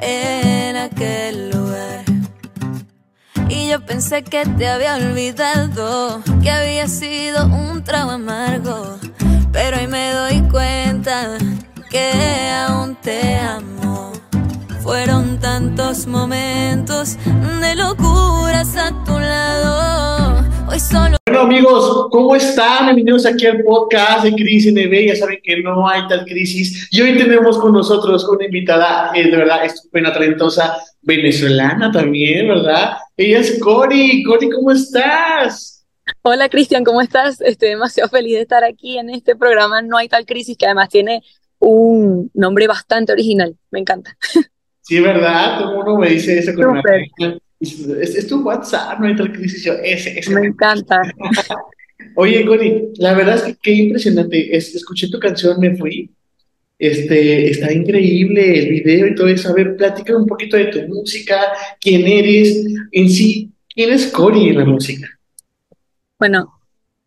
en aquel lugar. Y yo pensé que te había olvidado, que había sido un trago amargo. Pero hoy me doy cuenta que aún te amo. Fueron tantos momentos de locuras a tu lado. Hoy solo. Bueno amigos, ¿cómo están? Bienvenidos aquí al podcast de Crisis NB. Ya saben que no hay tal crisis. Y hoy tenemos con nosotros una invitada, eh, de verdad, estupenda, talentosa, venezolana también, ¿verdad? Ella es Cori. Cori, ¿cómo estás? Hola Cristian, ¿cómo estás? Estoy demasiado feliz de estar aquí en este programa No hay tal crisis, que además tiene un nombre bastante original. Me encanta. Sí, ¿verdad? Todo el mundo me dice eso con es, es, tu WhatsApp, no hay tal crisis. Yo, ese, ese. Me encanta. Oye, Cori, la verdad es que qué impresionante. Es, escuché tu canción, me fui. Este, está increíble el video y todo eso. A ver, platícame un poquito de tu música, quién eres, en sí, quién es Cori en la música. Bueno,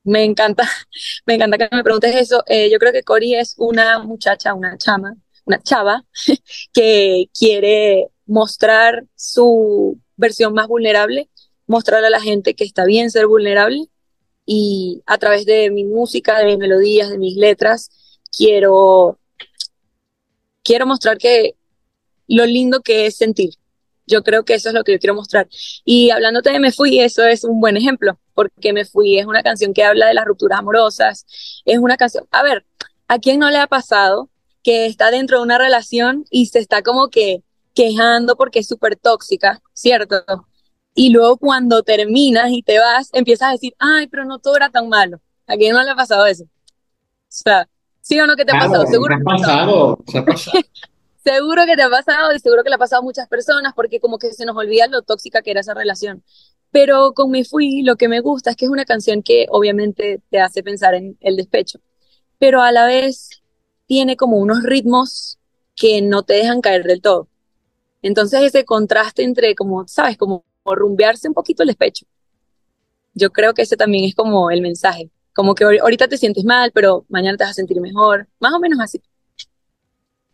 me encanta, me encanta que me preguntes eso. Eh, yo creo que Cori es una muchacha, una chama, una chava que quiere mostrar su versión más vulnerable, mostrarle a la gente que está bien ser vulnerable y a través de mi música, de mis melodías, de mis letras, quiero, quiero mostrar que lo lindo que es sentir. Yo creo que eso es lo que yo quiero mostrar. Y hablándote de Me Fui, eso es un buen ejemplo, porque Me Fui es una canción que habla de las rupturas amorosas, es una canción, a ver, ¿a quién no le ha pasado que está dentro de una relación y se está como que quejando porque es súper tóxica, ¿cierto? Y luego cuando terminas y te vas, empiezas a decir, ay, pero no todo era tan malo. ¿A quién no le ha pasado eso? O sea, ¿sí o no que te ha pasado? Seguro. ha pasado, ha pasado. seguro que te ha pasado y seguro que le ha pasado a muchas personas porque como que se nos olvida lo tóxica que era esa relación. Pero con Me Fui lo que me gusta es que es una canción que obviamente te hace pensar en el despecho, pero a la vez tiene como unos ritmos que no te dejan caer del todo. Entonces ese contraste entre como, sabes, como rumbearse un poquito el despecho. Yo creo que ese también es como el mensaje. Como que ahorita te sientes mal, pero mañana te vas a sentir mejor. Más o menos así.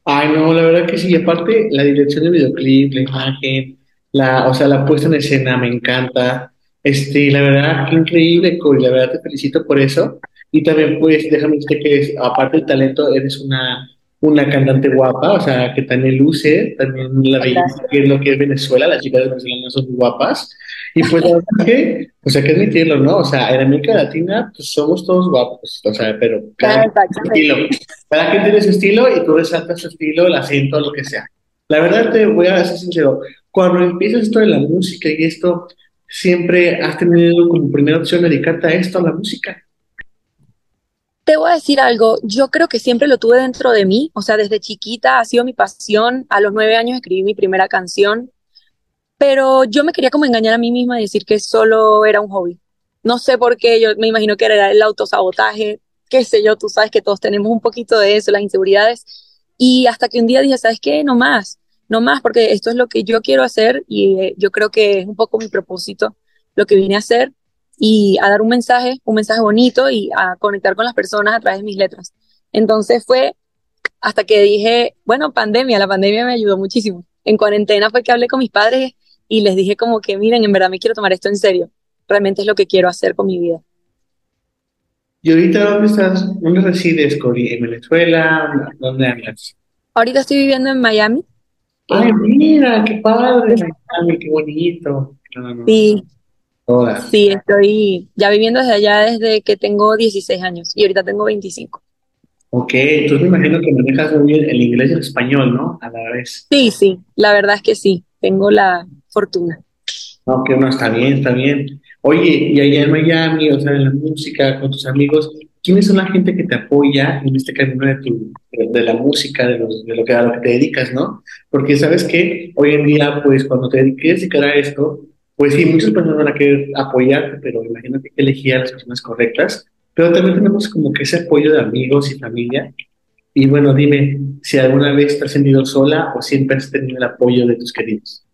Ay, no, la verdad que sí. aparte, la dirección del videoclip, la imagen, la, o sea, la puesta en escena me encanta. Este, la verdad, qué increíble, Corey. La verdad te felicito por eso. Y también, pues, déjame decirte que, aparte del talento, eres una una cantante guapa, o sea, que también luce, también la belleza que es lo que es Venezuela, las chicas venezolanas son guapas. Y pues la verdad que, o sea, que admitirlo, ¿no? O sea, en América Latina, pues somos todos guapos, o sea, pero cada, estilo, cada quien tiene su estilo y tú resaltas su estilo, el acento, lo que sea. La verdad te voy a ser sincero, cuando empiezas esto de la música y esto, siempre has tenido como primera opción dedicarte a esto, a la música. Te voy a decir algo, yo creo que siempre lo tuve dentro de mí, o sea, desde chiquita ha sido mi pasión, a los nueve años escribí mi primera canción, pero yo me quería como engañar a mí misma y decir que solo era un hobby. No sé por qué, yo me imagino que era el autosabotaje, qué sé yo, tú sabes que todos tenemos un poquito de eso, las inseguridades, y hasta que un día dije, ¿sabes qué? No más, no más, porque esto es lo que yo quiero hacer y eh, yo creo que es un poco mi propósito, lo que vine a hacer y a dar un mensaje, un mensaje bonito y a conectar con las personas a través de mis letras. Entonces fue hasta que dije, bueno, pandemia, la pandemia me ayudó muchísimo. En cuarentena fue que hablé con mis padres y les dije como que, miren, en verdad me quiero tomar esto en serio. Realmente es lo que quiero hacer con mi vida. ¿Y ahorita dónde estás? ¿Dónde resides, Cori? ¿En Venezuela? ¿Dónde andas? Ahorita estoy viviendo en Miami. Ay, mira, qué padre, Miami, qué bonito. Sí, Sí, estoy ya viviendo desde allá desde que tengo 16 años y ahorita tengo 25. Ok, entonces me imagino que manejas muy bien el inglés y el español, ¿no? A la vez. Sí, sí, la verdad es que sí, tengo la fortuna. Ok, no, está bien, está bien. Oye, y allá en Miami, o sea, en la música, con tus amigos, ¿quiénes son la gente que te apoya en este camino de, tu, de, la música, de, de, lo que, a lo que te dedicas, ¿no? Porque sabes que hoy en día, pues, cuando te quieres dedicar a esto, pues sí, muchas personas van a querer apoyarte, pero imagínate que elegir las personas correctas. Pero también tenemos como que ese apoyo de amigos y familia. Y bueno, dime si alguna vez te has sentido sola o siempre has tenido el apoyo de tus queridos.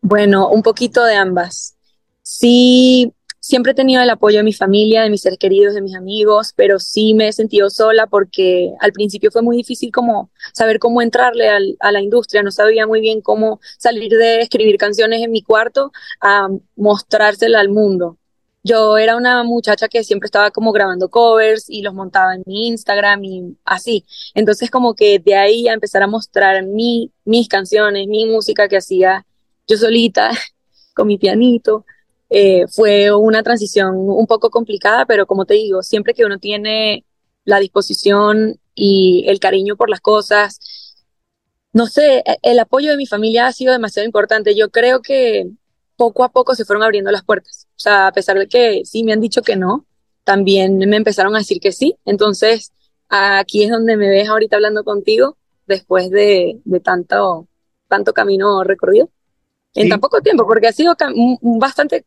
Bueno, un poquito de ambas. Sí, siempre he tenido el apoyo de mi familia, de mis seres queridos, de mis amigos, pero sí me he sentido sola porque al principio fue muy difícil como saber cómo entrarle a la industria, no sabía muy bien cómo salir de escribir canciones en mi cuarto a mostrársela al mundo. Yo era una muchacha que siempre estaba como grabando covers y los montaba en mi Instagram y así. Entonces como que de ahí a empezar a mostrar mi, mis canciones, mi música que hacía yo solita con mi pianito, eh, fue una transición un poco complicada, pero como te digo, siempre que uno tiene la disposición y el cariño por las cosas, no sé, e, el apoyo de mi familia ha sido demasiado importante. Yo creo que poco a poco se fueron abriendo las puertas. O sea, a pesar de que sí me han dicho que no, también me empezaron a decir que sí. Entonces, aquí es donde me ves ahorita hablando contigo, después de, de tanto, tanto camino recorrido. En tan poco tiempo, porque ha sido bastante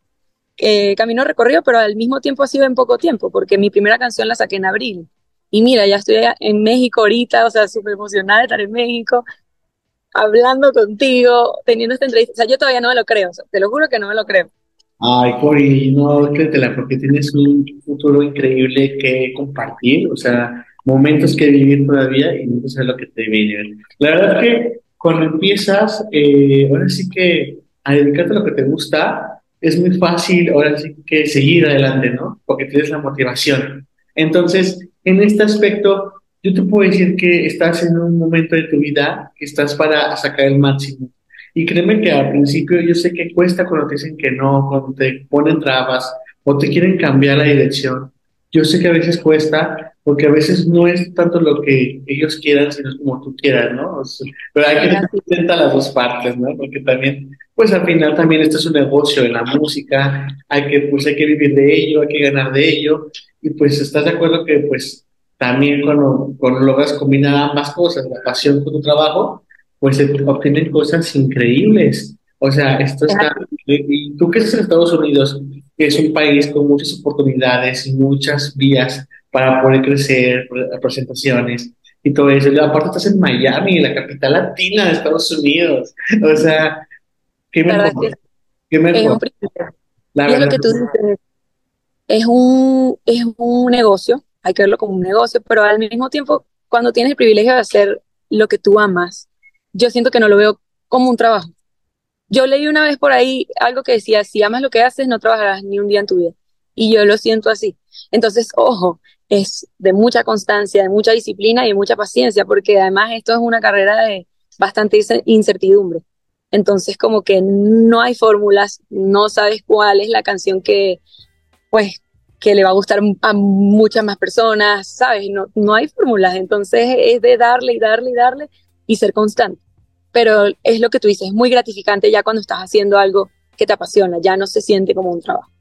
eh, camino recorrido, pero al mismo tiempo ha sido en poco tiempo, porque mi primera canción la saqué en abril. Y mira, ya estoy en México ahorita, o sea, súper emocionada de estar en México, hablando contigo, teniendo esta entrevista. O sea, yo todavía no me lo creo, te lo juro que no me lo creo. Ay, Cori, no, créetela, porque tienes un futuro increíble que compartir, o sea, momentos que vivir todavía y no sé lo que te viene. La verdad es que cuando empiezas, eh, ahora sí que a dedicarte a lo que te gusta, es muy fácil ahora sí que seguir adelante, ¿no? Porque tienes la motivación. Entonces, en este aspecto, yo te puedo decir que estás en un momento de tu vida que estás para sacar el máximo. Y créeme que al principio yo sé que cuesta cuando te dicen que no, cuando te ponen trabas o te quieren cambiar la dirección. Yo sé que a veces cuesta porque a veces no es tanto lo que ellos quieran, sino como tú quieras, ¿no? pero hay que tener las dos partes, ¿no? Porque también pues al final también esto es un negocio en la música, hay que, pues hay que vivir de ello, hay que ganar de ello, y pues estás de acuerdo que pues también cuando, cuando logras combinar ambas cosas, la pasión con tu trabajo, pues se obtienen cosas increíbles. O sea, esto está, y tú que estás en Estados Unidos, que es un país con muchas oportunidades y muchas vías para poder crecer, presentaciones y todo eso. Y aparte estás en Miami, la capital latina de Estados Unidos. O sea, ¿Qué? Es un La es lo que tú dices, es un, es un negocio, hay que verlo como un negocio, pero al mismo tiempo, cuando tienes el privilegio de hacer lo que tú amas, yo siento que no lo veo como un trabajo. Yo leí una vez por ahí algo que decía, si amas lo que haces, no trabajarás ni un día en tu vida. Y yo lo siento así. Entonces, ojo, es de mucha constancia, de mucha disciplina y de mucha paciencia, porque además esto es una carrera de bastante incertidumbre. Entonces como que no hay fórmulas, no sabes cuál es la canción que, pues, que le va a gustar a muchas más personas, ¿sabes? No, no hay fórmulas, entonces es de darle y darle y darle y ser constante. Pero es lo que tú dices, es muy gratificante ya cuando estás haciendo algo que te apasiona, ya no se siente como un trabajo.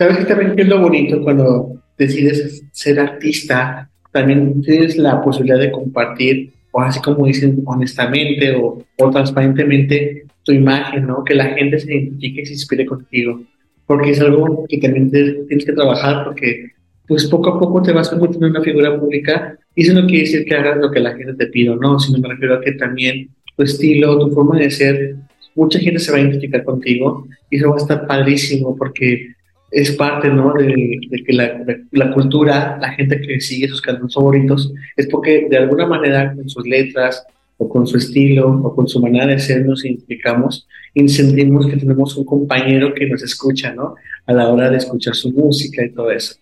¿Sabes también qué es lo bonito cuando decides ser artista? También tienes la posibilidad de compartir o así como dicen honestamente o, o, transparentemente tu imagen, ¿no? Que la gente se identifique y se inspire contigo, porque es algo que también tienes que trabajar porque pues poco a poco te vas convirtiendo en una figura pública y eso no quiere decir que hagas lo que la gente te pide, ¿no? Sino me refiero a que también tu estilo, tu forma de ser, mucha gente se va a identificar contigo y eso va a estar padrísimo porque es parte ¿no? de, que la, la, cultura, la gente que sigue sus cantantes favoritos, es porque de alguna manera con sus letras o con su estilo o con su manera de ser nos identificamos y sentimos que tenemos un compañero que nos escucha ¿no? a la hora de escuchar su música y todo eso.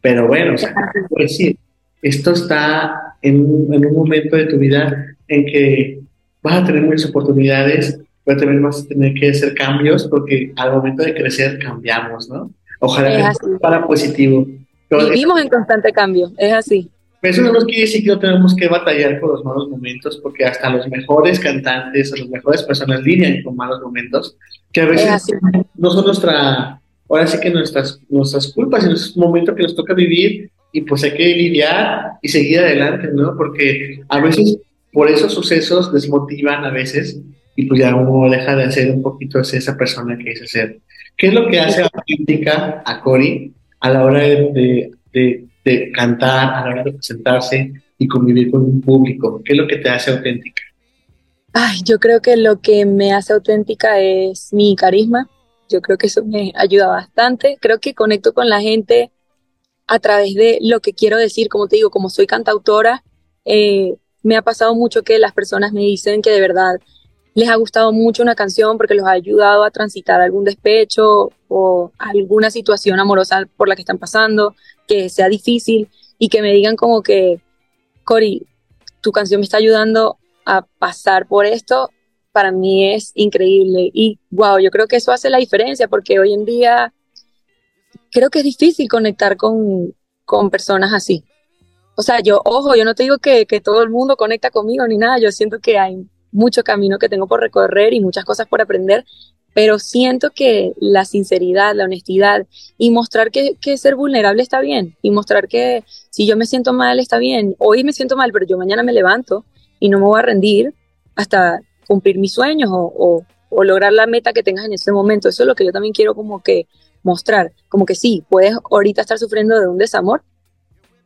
Pero bueno, o sea, decir? Esto está en en un momento de tu vida en que vas a tener muchas oportunidades, pero también vas a tener que hacer cambios porque al momento de crecer cambiamos, ¿no? Ojalá que sea para positivo. Vivimos en constante cambio, es así. Eso no nos quiere decir que no tenemos que batallar con los malos momentos, porque hasta los mejores cantantes o las mejores personas lidian con malos momentos, que a veces no son nuestra, ahora sí que nuestras, nuestras culpas, sino es un momento que nos toca vivir y pues hay que lidiar y seguir adelante, ¿no? Porque a veces por esos sucesos desmotivan a veces y pues ya uno deja de ser un poquito esa persona que es ser. ¿Qué es lo que hace auténtica a Cory a la hora de, cantar, a la hora de presentarse y convivir con un público? ¿Qué es lo que te hace auténtica? Ay, yo creo que lo que me hace auténtica es mi carisma. Yo creo que eso me ayuda bastante. Creo que conecto con la gente a través de lo que quiero decir. Como te digo, como soy cantautora, eh, me ha pasado mucho que las personas me dicen que de verdad les ha gustado mucho una canción porque los ha ayudado a transitar algún despecho o alguna situación amorosa por la que están pasando, que sea difícil y que me digan como que, Cori, tu canción me está ayudando a pasar por esto, para mí es increíble. Y wow, yo creo que eso hace la diferencia porque hoy en día creo que es difícil conectar con, con personas así. O sea, yo, ojo, yo no te digo que, que todo el mundo conecta conmigo ni nada, yo siento que hay mucho camino que tengo por recorrer y muchas cosas por aprender, pero siento que la sinceridad, la honestidad y mostrar que, ser vulnerable está bien y mostrar que si yo me siento mal está bien, hoy me siento mal, pero yo mañana me levanto y no me voy a rendir hasta cumplir mis sueños o, o, o lograr la meta que tengas en ese momento. Eso es lo que yo también quiero como que mostrar, como que sí, puedes ahorita estar sufriendo de un desamor,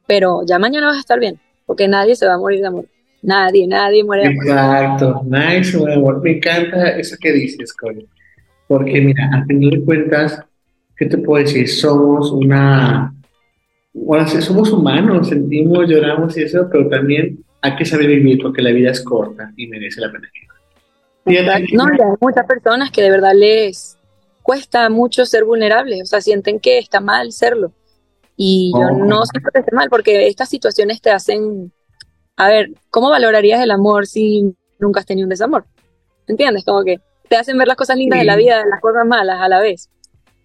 pero ya mañana vas a estar bien, porque nadie se va a morir de amor. Nadie, nadie muere de amor. Exacto, nadie se muere de amor. Me encanta eso que dices, Cori. Porque mira, al final de cuentas, ¿qué te puedo decir? Somos una... Bueno, somos humanos, sentimos, lloramos y eso, pero también hay que saber vivir porque la vida es corta y merece la pena. No, hay muchas personas que de verdad les cuesta mucho ser vulnerables, o sea, sienten que está mal serlo. Y yo no siento que esté mal, porque estas situaciones te hacen, a ver, ¿cómo valorarías el amor si nunca has tenido un desamor? ¿Entiendes? Como que te hacen ver las cosas lindas de la vida, las cosas malas a la vez.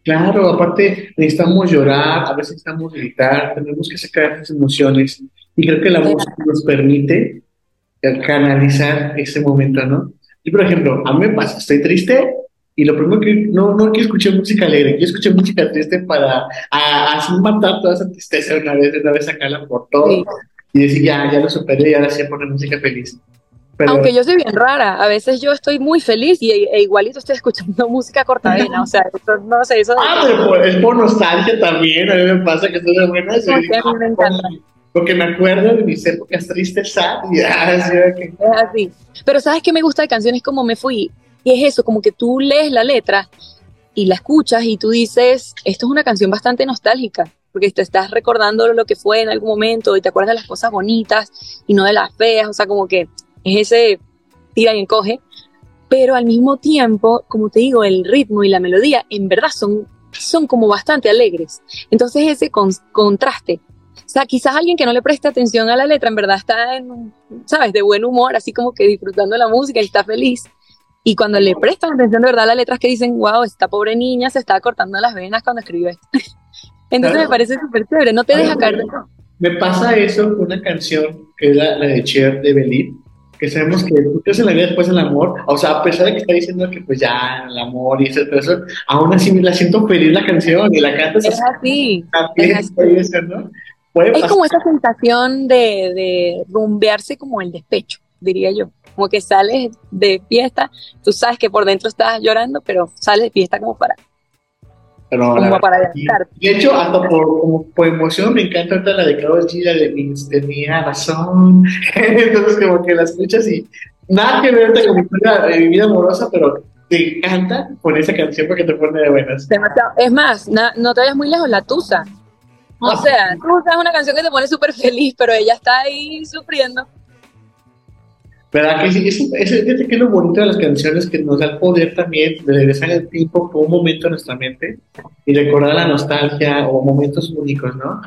Claro, aparte necesitamos llorar, a veces necesitamos gritar, tenemos que sacar esas emociones y creo que la música nos permite canalizar ese momento, ¿no? Y por ejemplo, a mí me pasa, estoy triste y lo primero que no, no que escuché música alegre, que escuché música triste para así matar toda esa tristeza una vez, una vez sacarla por todo y decir ya, ya lo superé y ahora sí poner música feliz. Aunque yo soy bien rara, a veces yo estoy muy feliz y e, igualito estoy escuchando música cortadena, o sea, no sé, eso... Ah, pero es por nostalgia también, a mí me pasa que estoy de buenas. Sí, a mí me encanta. Porque me acuerdo de mis épocas tristes, y así, Es así. Pero ¿sabes qué me gusta de canciones como Me Fui? Y es eso, como que tú lees la letra y la escuchas y tú dices, esto es una canción bastante nostálgica, porque te estás recordando lo que fue en algún momento y te acuerdas de las cosas bonitas y no de las feas, o sea, como que es ese tira y encoge, pero al mismo tiempo, como te digo, el ritmo y la melodía en verdad son, son como bastante alegres. Entonces ese contraste, o sea, quizás alguien que no le presta atención a la letra en verdad está en, sabes, de buen humor, así como que disfrutando la música y está feliz. Y cuando le prestan atención de verdad a las letras que dicen, wow, esta pobre niña se está cortando las venas cuando escribe esto. Entonces me parece súper chévere, no te deja caer. Me pasa eso con una canción que es la, de Cher de Belit, que sabemos que tú en la vida después del amor, o sea, a pesar de que está diciendo que pues ya el amor y eso, eso aún así me la siento feliz la canción y la cantas es así. Es, es como esa sensación de, de rumbearse como el despecho, diría yo. Como que sales de fiesta, tú sabes que por dentro estás llorando, pero sales de fiesta como para pero como para De hecho, hasta por, como, por emoción me encanta la de Carol G, de mi, de mi razón. Entonces, como que la escuchas y nada que ver con mi vida amorosa, pero te encanta con esa canción porque te pone de buenas. Es más, no te vayas muy lejos, la Tusa. O ah. sea, Tusa es una canción que te pone súper feliz, pero ella está ahí sufriendo. ¿Verdad que sí? Es que es lo bonito de las canciones que nos da el poder también de regresar el tiempo por un momento en nuestra mente y recordar la nostalgia o momentos únicos, ¿no?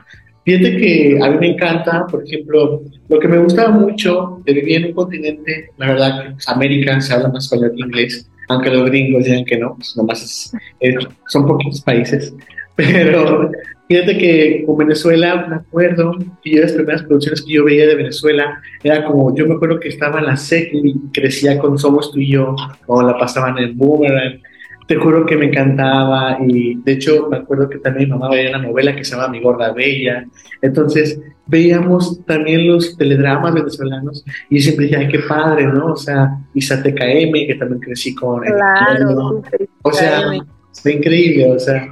Fíjate que a mí me encanta, por ejemplo, lo que me gustaba mucho de vivir en un continente, la verdad que pues, América se habla más español que inglés, aunque los gringos digan que no, pues nomás son poquitos países, pero Fíjate que con Venezuela, me acuerdo que yo las primeras producciones que yo veía de Venezuela era como, yo me acuerdo que estaba en la SEC y crecía con Somos tú y yo, o la pasaban en Boomerang. Te juro que me encantaba y de hecho me acuerdo que también mi mamá veía una novela que se llama Mi Gorda Bella. Entonces veíamos también los teledramas venezolanos y siempre decía, ay, qué padre, ¿no? O sea, Isa TKM, que también crecí con... Claro, o sea, fue increíble, o sea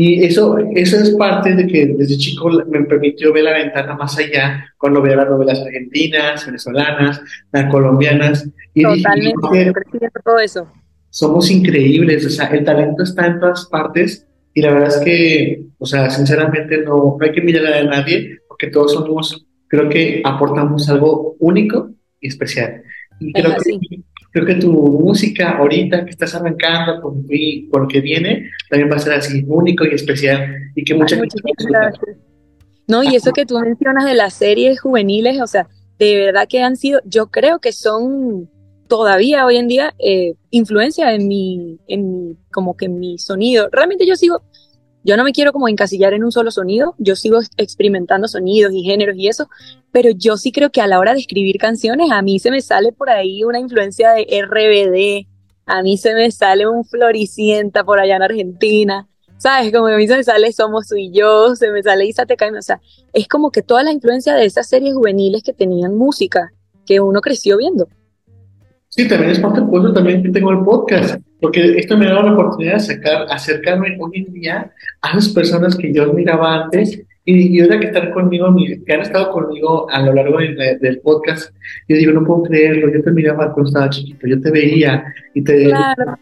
y eso, eso es parte de que desde chico me permitió ver la ventana más allá cuando veía las novelas argentinas, venezolanas, las colombianas. Y Totalmente, dije, todo eso. somos increíbles, o sea, el talento está en todas partes y la verdad es que, o sea, sinceramente no, no hay que mirar a nadie porque todos somos, creo que aportamos algo único y especial. Y creo que, creo que tu música ahorita que estás arrancando por, por lo que viene, también va a ser así, único y especial y que mucha gente... No, y eso que tú mencionas de las series juveniles, o sea, de verdad que han sido, yo creo que son todavía hoy en día eh, influencia en mi, en como que en mi sonido. Realmente yo sigo, yo no me quiero como encasillar en un solo sonido, yo sigo experimentando sonidos y géneros y eso, pero yo sí creo que a la hora de escribir canciones a mí se me sale por ahí una influencia de RBD, a mí se me sale un Floricienta por allá en Argentina, ¿sabes? Como a mí se me sale Somos y yo, se me sale Isa o sea, es como que toda la influencia de esas series juveniles que tenían música, que uno creció viendo. Sí, también es parte por eso también que tengo el podcast, porque esto me da la oportunidad de sacar, acercarme hoy en día a las personas que yo admiraba antes y, ahora que están conmigo, que han estado conmigo a lo largo del podcast, yo digo, no puedo creerlo, yo te miraba cuando estaba chiquito, yo te veía y te claro.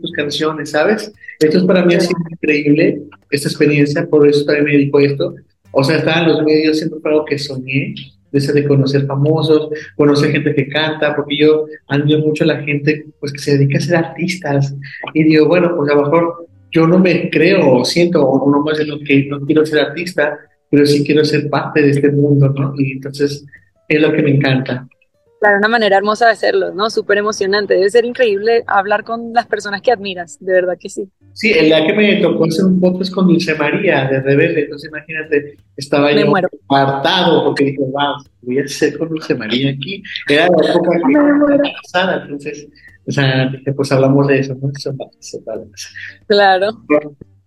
tus canciones, ¿sabes? Esto es para mí así increíble, esta experiencia, por eso también me dedico a esto. O sea, estaba en los medios siempre fue algo que soñé, de conocer famosos, conocer gente que canta, porque yo admiro mucho a la gente pues que se dedica a ser artistas y digo, bueno, pues a lo mejor yo no me creo o siento o no más de lo que no quiero ser artista, pero sí quiero ser parte de este mundo, ¿no? Y entonces es lo que me encanta. Claro, una manera hermosa de hacerlo, ¿no? Súper emocionante. Debe ser increíble hablar con las personas que admiras, de verdad que sí. Sí, el día que me tocó hacer un podcast con Dulce María de Rebelde, entonces imagínate, estaba yo apartado porque dije, wow, voy a hacer con Dulce María aquí. Era la época que pasada, entonces, o sea, dije, pues hablamos de eso, ¿no? Eso, eso, claro.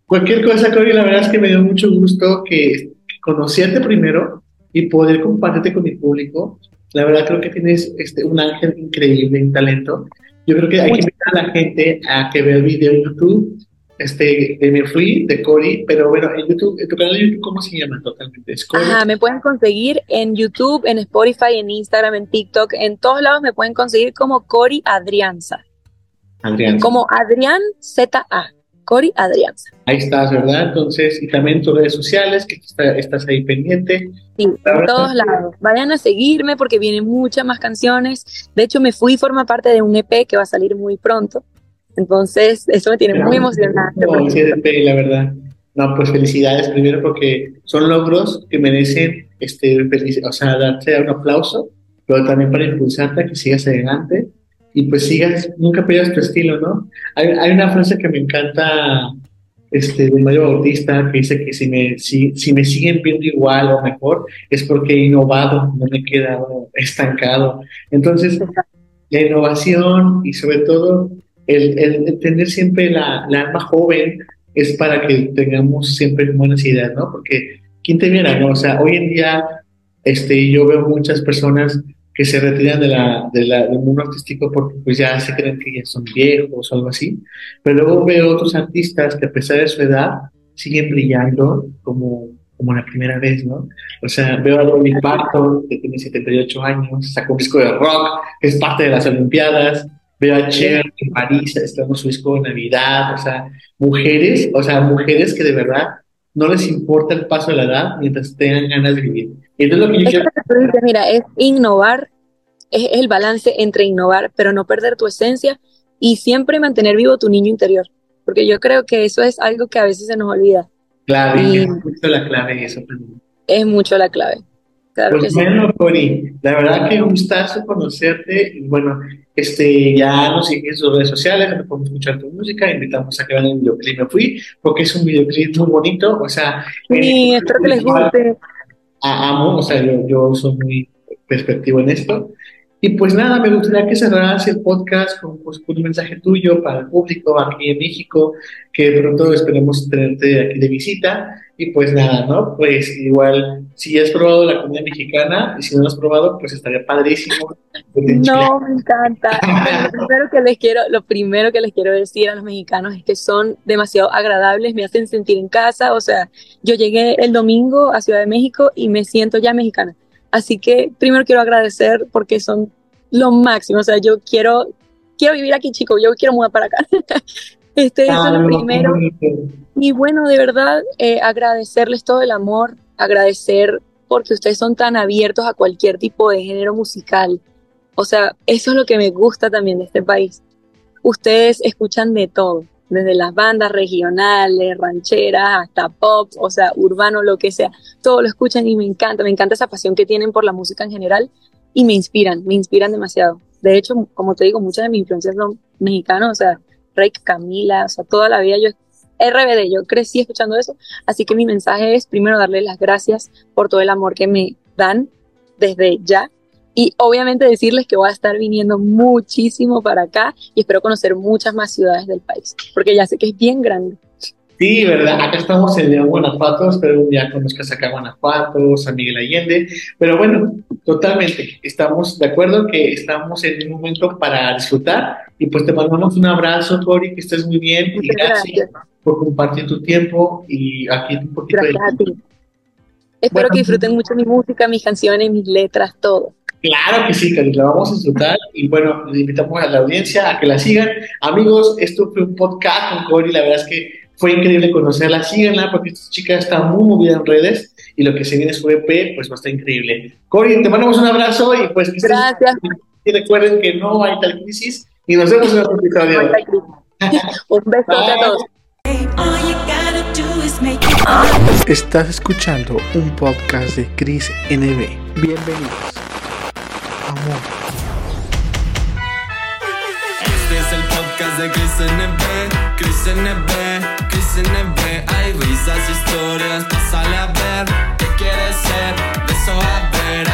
Cualquier cosa, Cori, la verdad es que me dio mucho gusto que conocerte primero y poder compartirte con mi público la verdad creo que tienes este, un ángel increíble, un talento. Yo creo que hay que invitar a la gente a que vea el video en YouTube. Este, de Me Fui, de Cory, pero bueno, en YouTube, en tu canal de YouTube, ¿cómo se llama totalmente? Ajá, me pueden conseguir en YouTube, en Spotify, en Instagram, en TikTok, en todos lados me pueden conseguir como Cory Adrianza. Adrianza. Como Adrián ZA. Cori Adrianza. Ahí estás, ¿verdad? Entonces, y también tus redes sociales, que estás ahí pendiente. Sí, en todos lados. Vayan a seguirme porque vienen muchas más canciones. De hecho, me fui y forma parte de un EP que va a salir muy pronto. Entonces, eso me tiene muy emocionada. No, ese EP, la verdad. No, pues felicidades primero porque son logros que merecen, este, o sea, darte un aplauso, pero también para impulsarte a que sigas adelante y pues sigas, nunca pierdas tu estilo, ¿no? Hay, hay una frase que me encanta este, de Mario Bautista que dice que si me, si, si me siguen viendo igual o mejor es porque he innovado, no me he quedado estancado. Entonces, la innovación y sobre todo el, el tener siempre la, la, alma joven es para que tengamos siempre buenas ideas, ¿no? Porque, ¿quién te viera, no? O sea, hoy en día este, yo veo muchas personas que se retiran de la, de la, del mundo artístico porque pues ya se creen que ya son viejos o algo así. Pero luego veo otros artistas que a pesar de su edad siguen brillando como, como la primera vez, ¿no? O sea, veo a Dolly Parton, que tiene 78 años, sacó un disco de rock, que es parte de las Olimpiadas. Veo a Cher en París, estamos su disco de Navidad, o sea, mujeres, o sea, mujeres que de verdad no les importa el paso de la edad mientras tengan ganas de vivir. Entonces lo que yo quiero... Mira, es innovar, es, el balance entre innovar, pero no perder tu esencia y siempre mantener vivo tu niño interior, porque yo creo que eso es algo que a veces se nos olvida. Claro, y, es mucho la clave eso. Es mucho la clave. Claro pues bueno, Cori, la verdad que un gustazo conocerte y bueno, este, ya nos siguen en sus redes sociales, donde podemos escuchar tu música, invitamos a que vean el videoclip Me Fui, porque es un videoclip muy bonito, o sea... Sí, espero que les guste. Amo, o sea, yo, yo soy muy perspectivo en esto, y pues nada, me gustaría que cerraras el podcast con, pues, un mensaje tuyo para el público aquí en México, que pronto esperemos tenerte aquí de visita. Y pues nada, ¿no? Pues igual, si has probado la comida mexicana y si no lo has probado, pues estaría padrísimo. No, me encanta. lo, primero que les quiero, lo primero que les quiero decir a los mexicanos es que son demasiado agradables, me hacen sentir en casa. O sea, yo llegué el domingo a Ciudad de México y me siento ya mexicana. Así que primero quiero agradecer porque son lo máximo. O sea, yo quiero quiero vivir aquí, chico, yo quiero mudar para acá. este, eso es lo primero. Y bueno, de verdad, eh, agradecerles todo el amor, agradecer porque ustedes son tan abiertos a cualquier tipo de género musical. O sea, eso es lo que me gusta también de este país. Ustedes escuchan de todo, desde las bandas regionales, rancheras, hasta pop, o sea, urbano, lo que sea. Todo lo escuchan y me encanta, me encanta esa pasión que tienen por la música en general y me inspiran, me inspiran demasiado. De hecho, como te digo, muchas de mis influencias son mexicanos, o sea, Rey Camila, o sea, toda la vida yo RBD, yo crecí escuchando eso, así que mi mensaje es primero darles las gracias por todo el amor que me dan desde ya y obviamente decirles que voy a estar viniendo muchísimo para acá y espero conocer muchas más ciudades del país, porque ya sé que es bien grande. Sí, verdad, acá estamos en León, Guanajuato, espero un día conozcas acá Guanajuato, San Miguel Allende, pero bueno, totalmente, estamos de acuerdo que estamos en un momento para disfrutar y pues te mandamos un abrazo, Cori, que estés muy bien y gracias, por compartir tu tiempo y aquí un poquito gracias de... A ti. Espero que disfruten mucho mi música, mis canciones, mis letras, todo. Claro que sí, Cari, la vamos a disfrutar y bueno, le invitamos a la audiencia a que la sigan. Amigos, esto fue un podcast con Cori, la verdad es que fue increíble conocerla, síganla porque esta chica está muy movida en redes y lo que se viene su EP pues va a estar increíble. Cori, te mandamos un abrazo y pues Gracias. Y recuerden que no hay tal crisis y nos vemos en otro episodio. un beso a todos. Estás escuchando un podcast de Chris NB. Bienvenidos. Este es el podcast de Chris NB. Chris NB, Chris NB. Hay risas, historias, sale a ver. ¿Qué quieres ser? De a ver.